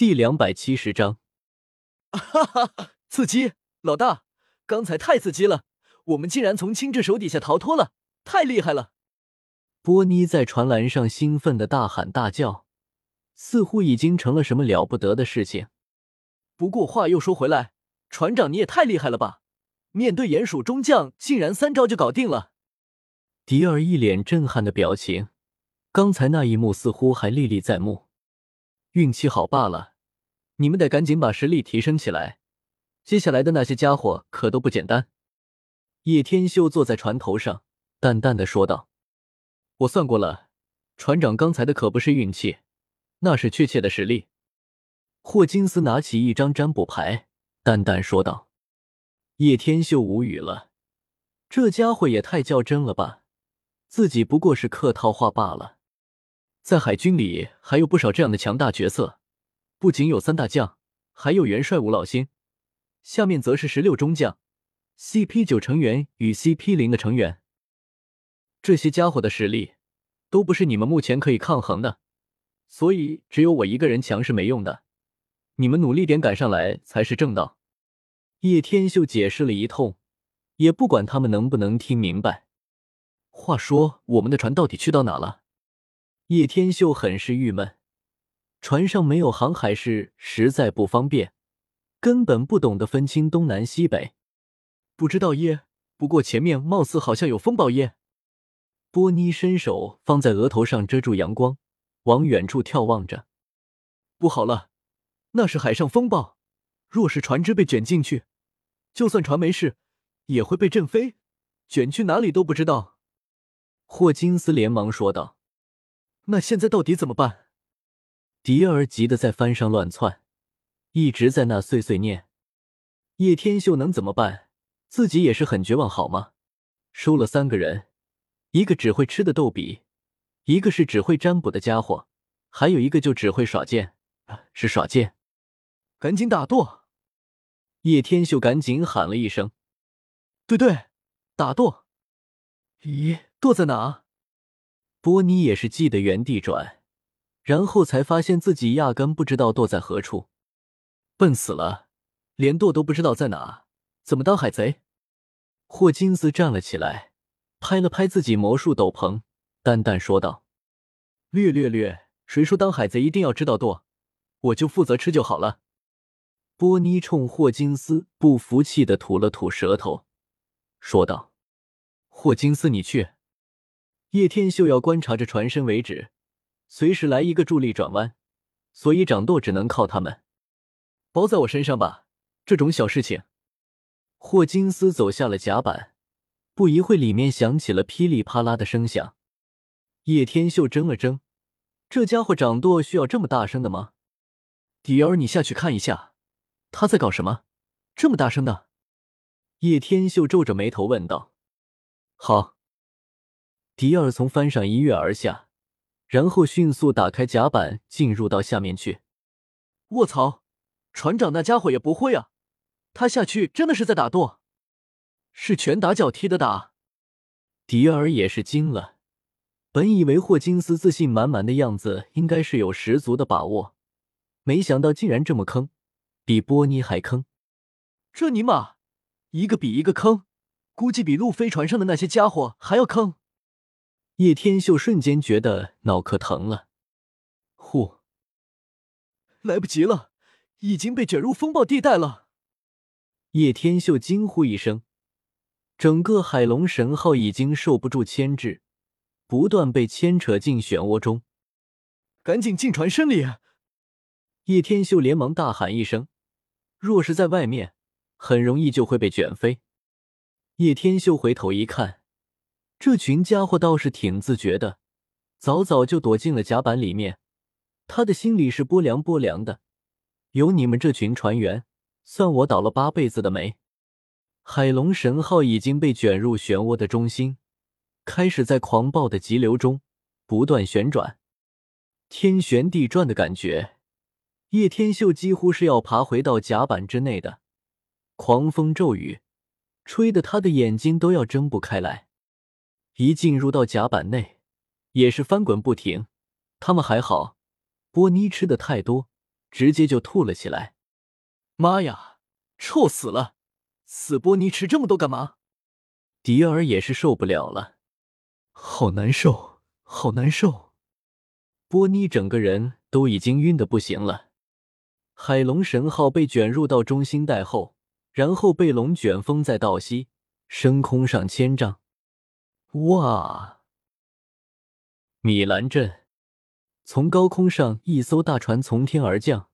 第两百七十章，哈哈哈，刺激！老大，刚才太刺激了，我们竟然从青雉手底下逃脱了，太厉害了！波妮在船栏上兴奋的大喊大叫，似乎已经成了什么了不得的事情。不过话又说回来，船长你也太厉害了吧！面对鼹鼠中将，竟然三招就搞定了。迪尔一脸震撼的表情，刚才那一幕似乎还历历在目。运气好罢了，你们得赶紧把实力提升起来。接下来的那些家伙可都不简单。叶天秀坐在船头上，淡淡的说道：“我算过了，船长刚才的可不是运气，那是确切的实力。”霍金斯拿起一张占卜牌，淡淡说道：“叶天秀无语了，这家伙也太较真了吧？自己不过是客套话罢了。”在海军里还有不少这样的强大角色，不仅有三大将，还有元帅五老星，下面则是十六中将、CP 九成员与 CP 零的成员。这些家伙的实力都不是你们目前可以抗衡的，所以只有我一个人强是没用的，你们努力点赶上来才是正道。叶天秀解释了一通，也不管他们能不能听明白。话说，我们的船到底去到哪了？叶天秀很是郁闷，船上没有航海士实在不方便，根本不懂得分清东南西北。不知道耶，不过前面貌似好像有风暴耶。波妮伸手放在额头上遮住阳光，往远处眺望着。不好了，那是海上风暴，若是船只被卷进去，就算船没事，也会被震飞，卷去哪里都不知道。霍金斯连忙说道。那现在到底怎么办？迪儿急得在帆上乱窜，一直在那碎碎念。叶天秀能怎么办？自己也是很绝望，好吗？收了三个人，一个只会吃的逗比，一个是只会占卜的家伙，还有一个就只会耍剑，是耍剑。赶紧打舵！叶天秀赶紧喊了一声：“对对，打舵！”咦，舵在哪？波尼也是记得原地转，然后才发现自己压根不知道舵在何处，笨死了，连舵都不知道在哪，怎么当海贼？霍金斯站了起来，拍了拍自己魔术斗篷，淡淡说道：“略略略，谁说当海贼一定要知道舵？我就负责吃就好了。”波尼冲霍金斯不服气的吐了吐舌头，说道：“霍金斯，你去。”叶天秀要观察着船身为止，随时来一个助力转弯，所以掌舵只能靠他们。包在我身上吧，这种小事情。霍金斯走下了甲板，不一会里面响起了噼里啪啦的声响。叶天秀怔了怔，这家伙掌舵需要这么大声的吗？迪尔，你下去看一下，他在搞什么？这么大声的？叶天秀皱着眉头问道。好。迪尔从帆上一跃而下，然后迅速打开甲板，进入到下面去。卧槽，船长那家伙也不会啊！他下去真的是在打舵，是拳打脚踢的打。迪尔也是惊了，本以为霍金斯自信满满的样子应该是有十足的把握，没想到竟然这么坑，比波尼还坑。这尼玛，一个比一个坑，估计比路飞船上的那些家伙还要坑。叶天秀瞬间觉得脑壳疼了，呼，来不及了，已经被卷入风暴地带了。叶天秀惊呼一声，整个海龙神号已经受不住牵制，不断被牵扯进漩涡中。赶紧进船身里！叶天秀连忙大喊一声，若是在外面，很容易就会被卷飞。叶天秀回头一看。这群家伙倒是挺自觉的，早早就躲进了甲板里面。他的心里是波凉波凉的。有你们这群船员，算我倒了八辈子的霉。海龙神号已经被卷入漩涡的中心，开始在狂暴的急流中不断旋转，天旋地转的感觉。叶天秀几乎是要爬回到甲板之内的。狂风骤雨，吹得他的眼睛都要睁不开来。一进入到甲板内，也是翻滚不停。他们还好，波妮吃的太多，直接就吐了起来。妈呀，臭死了！死波尼吃这么多干嘛？迪尔也是受不了了，好难受，好难受。波尼整个人都已经晕得不行了。海龙神号被卷入到中心带后，然后被龙卷风在道西升空上千丈。哇！米兰镇，从高空上一艘大船从天而降，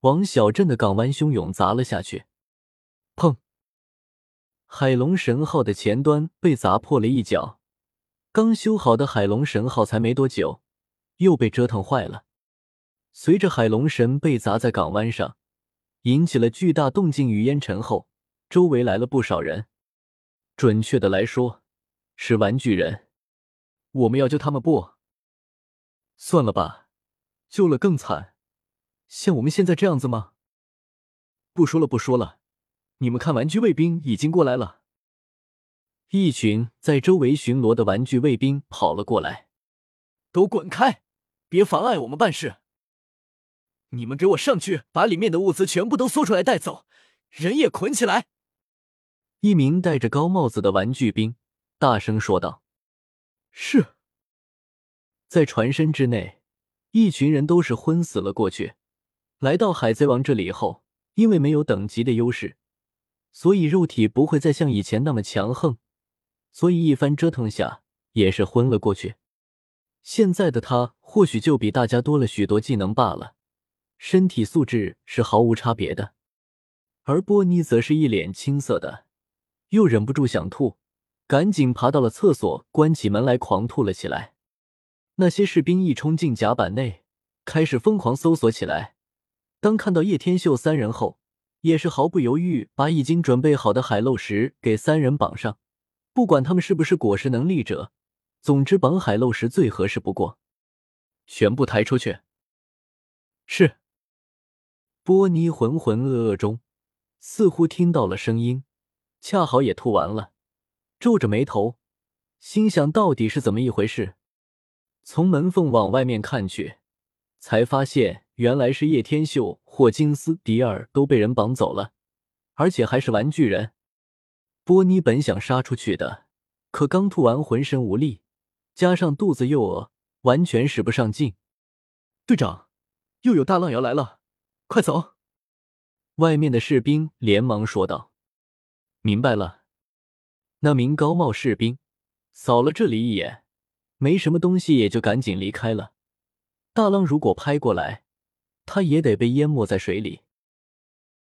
往小镇的港湾汹涌砸了下去。砰！海龙神号的前端被砸破了一角，刚修好的海龙神号才没多久，又被折腾坏了。随着海龙神被砸在港湾上，引起了巨大动静与烟尘后，周围来了不少人。准确的来说，是玩具人。我们要救他们不？算了吧，救了更惨。像我们现在这样子吗？不说了，不说了。你们看，玩具卫兵已经过来了。一群在周围巡逻的玩具卫兵跑了过来。都滚开，别妨碍我们办事。你们给我上去，把里面的物资全部都搜出来带走，人也捆起来。一名戴着高帽子的玩具兵大声说道：“是。”在船身之内，一群人都是昏死了过去。来到海贼王这里后，因为没有等级的优势，所以肉体不会再像以前那么强横，所以一番折腾下也是昏了过去。现在的他或许就比大家多了许多技能罢了。身体素质是毫无差别的，而波尼则是一脸青涩的，又忍不住想吐，赶紧爬到了厕所，关起门来狂吐了起来。那些士兵一冲进甲板内，开始疯狂搜索起来。当看到叶天秀三人后，也是毫不犹豫把已经准备好的海漏石给三人绑上，不管他们是不是果实能力者，总之绑海漏石最合适不过。全部抬出去。是。波尼浑浑噩噩中，似乎听到了声音，恰好也吐完了，皱着眉头，心想到底是怎么一回事。从门缝往外面看去，才发现原来是叶天秀、霍金斯、迪尔都被人绑走了，而且还是玩具人。波尼本想杀出去的，可刚吐完，浑身无力，加上肚子又饿，完全使不上劲。队长，又有大浪要来了。快走！外面的士兵连忙说道：“明白了。”那名高帽士兵扫了这里一眼，没什么东西，也就赶紧离开了。大浪如果拍过来，他也得被淹没在水里。